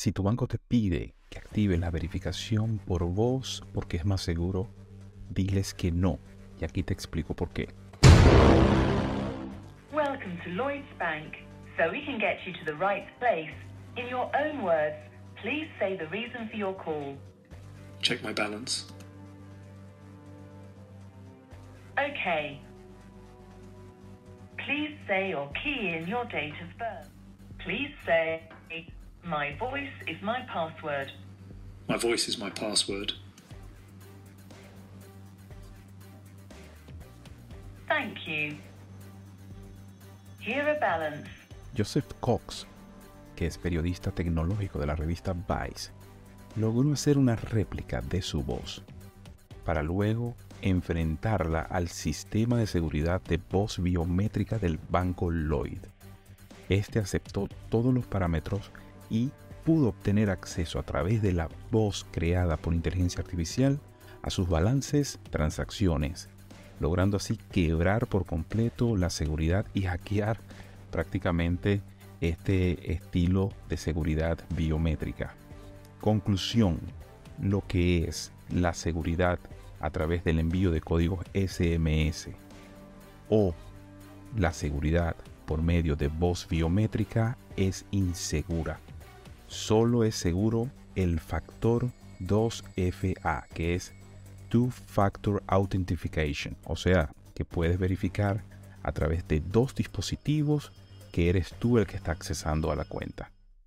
Si tu banco te pide que active la verificación por voz porque es más seguro, diles que no. Y aquí te explico por qué. Welcome to Lloyds Bank. So we can get you to the right place. In your own words, please say the reason for your call. Check my balance. Okay. Please say or key in your date of birth. Please say, my voice is my password. My voice is my password. Thank you. Here a balance. Joseph Cox, que es periodista tecnológico de la revista Vice, logró hacer una réplica de su voz para luego enfrentarla al sistema de seguridad de voz biométrica del banco Lloyd. Este aceptó todos los parámetros y pudo obtener acceso a través de la voz creada por inteligencia artificial a sus balances, transacciones, logrando así quebrar por completo la seguridad y hackear prácticamente este estilo de seguridad biométrica. Conclusión, lo que es la seguridad a través del envío de códigos SMS o la seguridad por medio de voz biométrica es insegura. Solo es seguro el factor 2FA, que es Two Factor Authentication, o sea, que puedes verificar a través de dos dispositivos que eres tú el que está accesando a la cuenta.